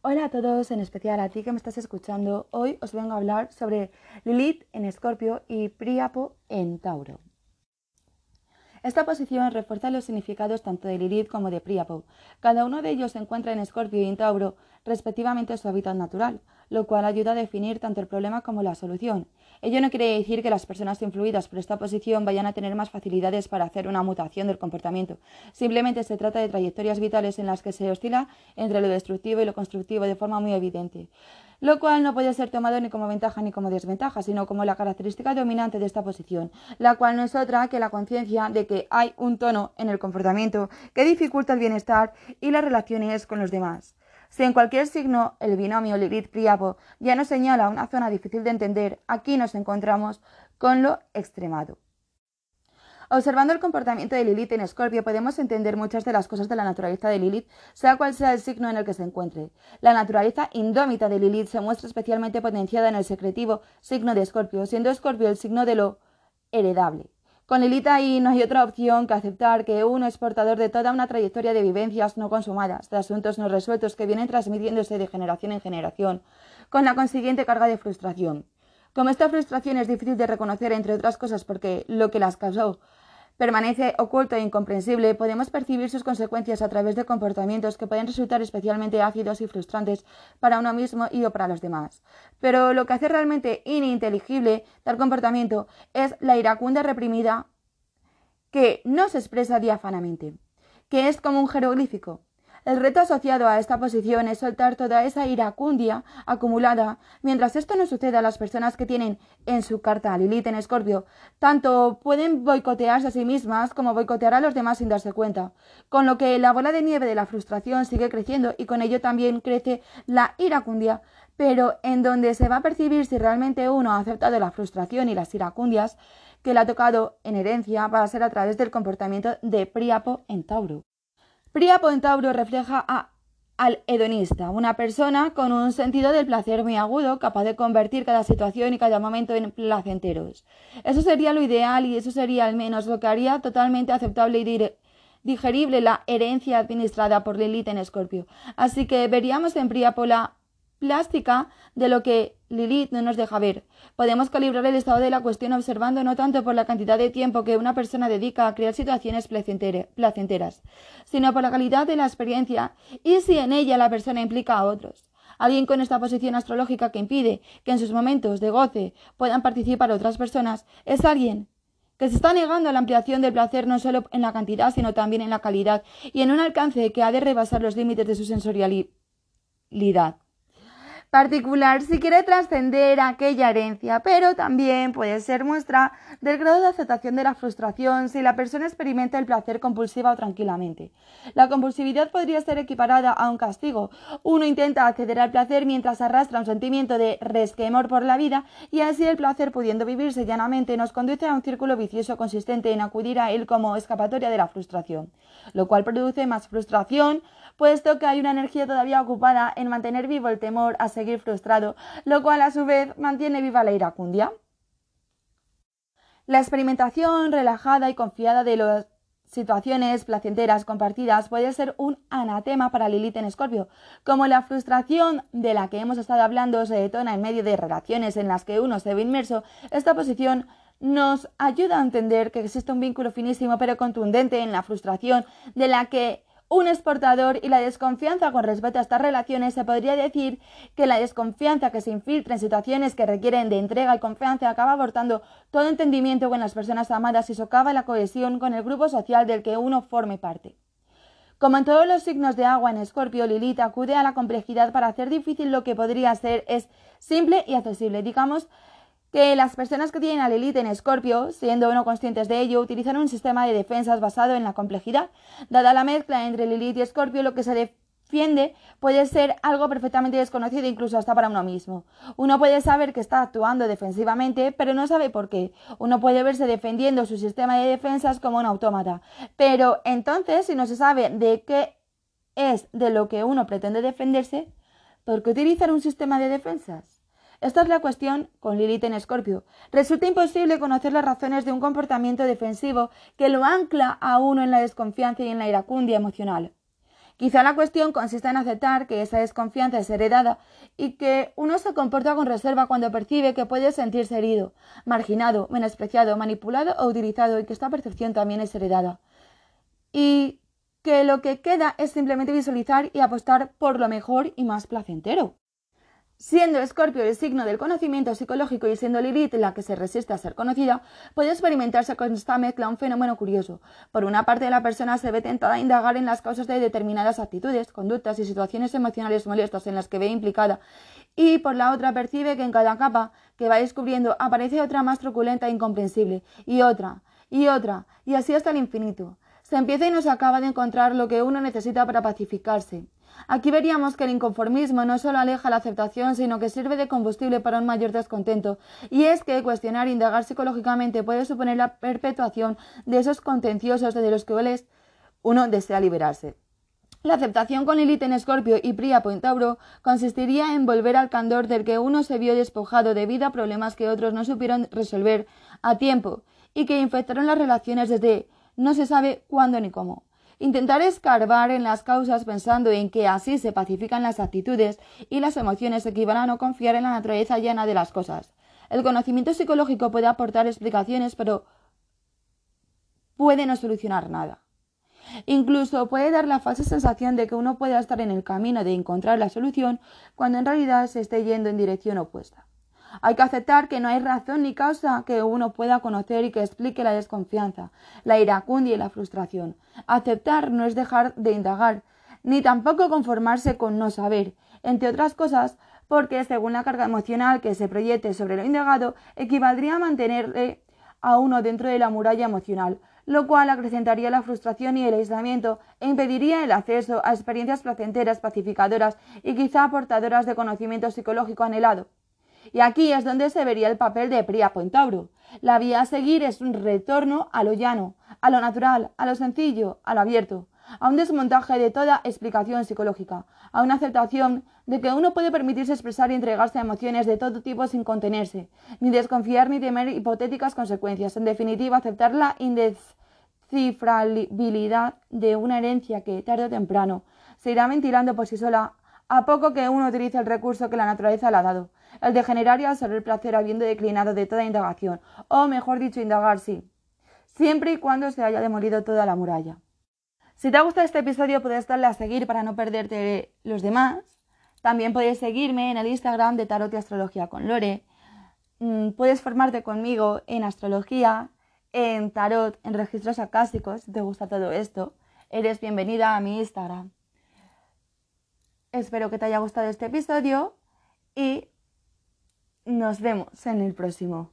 Hola a todos, en especial a ti que me estás escuchando. Hoy os vengo a hablar sobre Lilith en Escorpio y Príapo en Tauro. Esta posición refuerza los significados tanto de Lilith como de Príapo. Cada uno de ellos se encuentra en Escorpio y en Tauro, respectivamente su hábitat natural, lo cual ayuda a definir tanto el problema como la solución. Ello no quiere decir que las personas influidas por esta posición vayan a tener más facilidades para hacer una mutación del comportamiento. Simplemente se trata de trayectorias vitales en las que se oscila entre lo destructivo y lo constructivo de forma muy evidente, lo cual no puede ser tomado ni como ventaja ni como desventaja, sino como la característica dominante de esta posición, la cual no es otra que la conciencia de que hay un tono en el comportamiento que dificulta el bienestar y las relaciones con los demás. Si en cualquier signo el binomio Lilith-Priapo ya nos señala una zona difícil de entender, aquí nos encontramos con lo extremado. Observando el comportamiento de Lilith en Escorpio podemos entender muchas de las cosas de la naturaleza de Lilith, sea cual sea el signo en el que se encuentre. La naturaleza indómita de Lilith se muestra especialmente potenciada en el secretivo signo de Escorpio, siendo Escorpio el signo de lo heredable. Con Lilith ahí no hay otra opción que aceptar que uno es portador de toda una trayectoria de vivencias no consumadas, de asuntos no resueltos que vienen transmitiéndose de generación en generación, con la consiguiente carga de frustración. Como esta frustración es difícil de reconocer, entre otras cosas, porque lo que las causó permanece oculto e incomprensible, podemos percibir sus consecuencias a través de comportamientos que pueden resultar especialmente ácidos y frustrantes para uno mismo y o para los demás. Pero lo que hace realmente ininteligible tal comportamiento es la iracunda reprimida que no se expresa diáfanamente, que es como un jeroglífico, el reto asociado a esta posición es soltar toda esa iracundia acumulada. Mientras esto no suceda, las personas que tienen en su carta a Lilith en Escorpio tanto pueden boicotearse a sí mismas como boicotear a los demás sin darse cuenta. Con lo que la bola de nieve de la frustración sigue creciendo y con ello también crece la iracundia, pero en donde se va a percibir si realmente uno ha aceptado la frustración y las iracundias que le ha tocado en herencia va a ser a través del comportamiento de Príapo en Tauro. Príapo en Tauro refleja al hedonista, una persona con un sentido del placer muy agudo, capaz de convertir cada situación y cada momento en placenteros. Eso sería lo ideal y eso sería al menos lo que haría totalmente aceptable y digerible la herencia administrada por Lilith en Escorpio. Así que veríamos en Príapo la plástica de lo que Lilith no nos deja ver. Podemos calibrar el estado de la cuestión observando no tanto por la cantidad de tiempo que una persona dedica a crear situaciones placenteras, sino por la calidad de la experiencia y si en ella la persona implica a otros. Alguien con esta posición astrológica que impide que en sus momentos de goce puedan participar otras personas es alguien que se está negando a la ampliación del placer no solo en la cantidad, sino también en la calidad y en un alcance que ha de rebasar los límites de su sensorialidad particular si quiere trascender aquella herencia, pero también puede ser muestra del grado de aceptación de la frustración si la persona experimenta el placer compulsiva o tranquilamente. La compulsividad podría ser equiparada a un castigo. Uno intenta acceder al placer mientras arrastra un sentimiento de resquemor por la vida y así el placer pudiendo vivirse llanamente nos conduce a un círculo vicioso consistente en acudir a él como escapatoria de la frustración, lo cual produce más frustración, puesto que hay una energía todavía ocupada en mantener vivo el temor a seguir frustrado, lo cual a su vez mantiene viva la iracundia. La experimentación relajada y confiada de las situaciones placenteras compartidas puede ser un anatema para Lilith en Escorpio. Como la frustración de la que hemos estado hablando se detona en medio de relaciones en las que uno se ve inmerso, esta posición nos ayuda a entender que existe un vínculo finísimo pero contundente en la frustración de la que un exportador y la desconfianza con respecto a estas relaciones, se podría decir que la desconfianza que se infiltra en situaciones que requieren de entrega y confianza acaba abortando todo entendimiento con las personas amadas y socava la cohesión con el grupo social del que uno forme parte. Como en todos los signos de agua en Escorpio, Lilith acude a la complejidad para hacer difícil lo que podría ser es simple y accesible. Digamos que las personas que tienen a Lilith en Escorpio, siendo no conscientes de ello, utilizan un sistema de defensas basado en la complejidad. Dada la mezcla entre Lilith y Escorpio, lo que se defiende puede ser algo perfectamente desconocido incluso hasta para uno mismo. Uno puede saber que está actuando defensivamente, pero no sabe por qué. Uno puede verse defendiendo su sistema de defensas como un autómata. Pero entonces, si no se sabe de qué es de lo que uno pretende defenderse, ¿por qué utilizar un sistema de defensas? Esta es la cuestión con Lilith en Escorpio. Resulta imposible conocer las razones de un comportamiento defensivo que lo ancla a uno en la desconfianza y en la iracundia emocional. Quizá la cuestión consiste en aceptar que esa desconfianza es heredada y que uno se comporta con reserva cuando percibe que puede sentirse herido, marginado, menospreciado, manipulado o utilizado y que esta percepción también es heredada. Y que lo que queda es simplemente visualizar y apostar por lo mejor y más placentero. Siendo Escorpio el signo del conocimiento psicológico y siendo Lilith la que se resiste a ser conocida, puede experimentarse con esta mezcla un fenómeno curioso. Por una parte, la persona se ve tentada a indagar en las causas de determinadas actitudes, conductas y situaciones emocionales molestas en las que ve implicada, y por la otra percibe que en cada capa que va descubriendo aparece otra más truculenta e incomprensible, y otra, y otra, y así hasta el infinito. Se empieza y no se acaba de encontrar lo que uno necesita para pacificarse. Aquí veríamos que el inconformismo no solo aleja la aceptación, sino que sirve de combustible para un mayor descontento. Y es que cuestionar e indagar psicológicamente puede suponer la perpetuación de esos contenciosos de los que uno desea liberarse. La aceptación con Lilith en Escorpio y Príapo en Tauro consistiría en volver al candor del que uno se vio despojado debido a problemas que otros no supieron resolver a tiempo y que infectaron las relaciones desde no se sabe cuándo ni cómo. Intentar escarbar en las causas pensando en que así se pacifican las actitudes y las emociones equivalen a no confiar en la naturaleza llena de las cosas. El conocimiento psicológico puede aportar explicaciones, pero puede no solucionar nada. Incluso puede dar la falsa sensación de que uno puede estar en el camino de encontrar la solución cuando en realidad se esté yendo en dirección opuesta. Hay que aceptar que no hay razón ni causa que uno pueda conocer y que explique la desconfianza, la iracundia y la frustración. Aceptar no es dejar de indagar, ni tampoco conformarse con no saber, entre otras cosas, porque según la carga emocional que se proyecte sobre lo indagado, equivaldría a mantenerle a uno dentro de la muralla emocional, lo cual acrecentaría la frustración y el aislamiento e impediría el acceso a experiencias placenteras, pacificadoras y quizá aportadoras de conocimiento psicológico anhelado. Y aquí es donde se vería el papel de Priapo en Tauro. La vía a seguir es un retorno a lo llano, a lo natural, a lo sencillo, a lo abierto, a un desmontaje de toda explicación psicológica, a una aceptación de que uno puede permitirse expresar y entregarse a emociones de todo tipo sin contenerse, ni desconfiar ni temer hipotéticas consecuencias. En definitiva, aceptar la indescifrabilidad de una herencia que, tarde o temprano, se irá ventilando por sí sola a poco que uno utilice el recurso que la naturaleza le ha dado, el de generar y el placer habiendo declinado de toda indagación, o mejor dicho, indagar sí, siempre y cuando se haya demolido toda la muralla. Si te ha gustado este episodio, puedes darle a seguir para no perderte los demás. También puedes seguirme en el Instagram de Tarot y Astrología con Lore. Mm, puedes formarte conmigo en astrología, en tarot, en registros acásticos, si te gusta todo esto. Eres bienvenida a mi Instagram. Espero que te haya gustado este episodio y nos vemos en el próximo.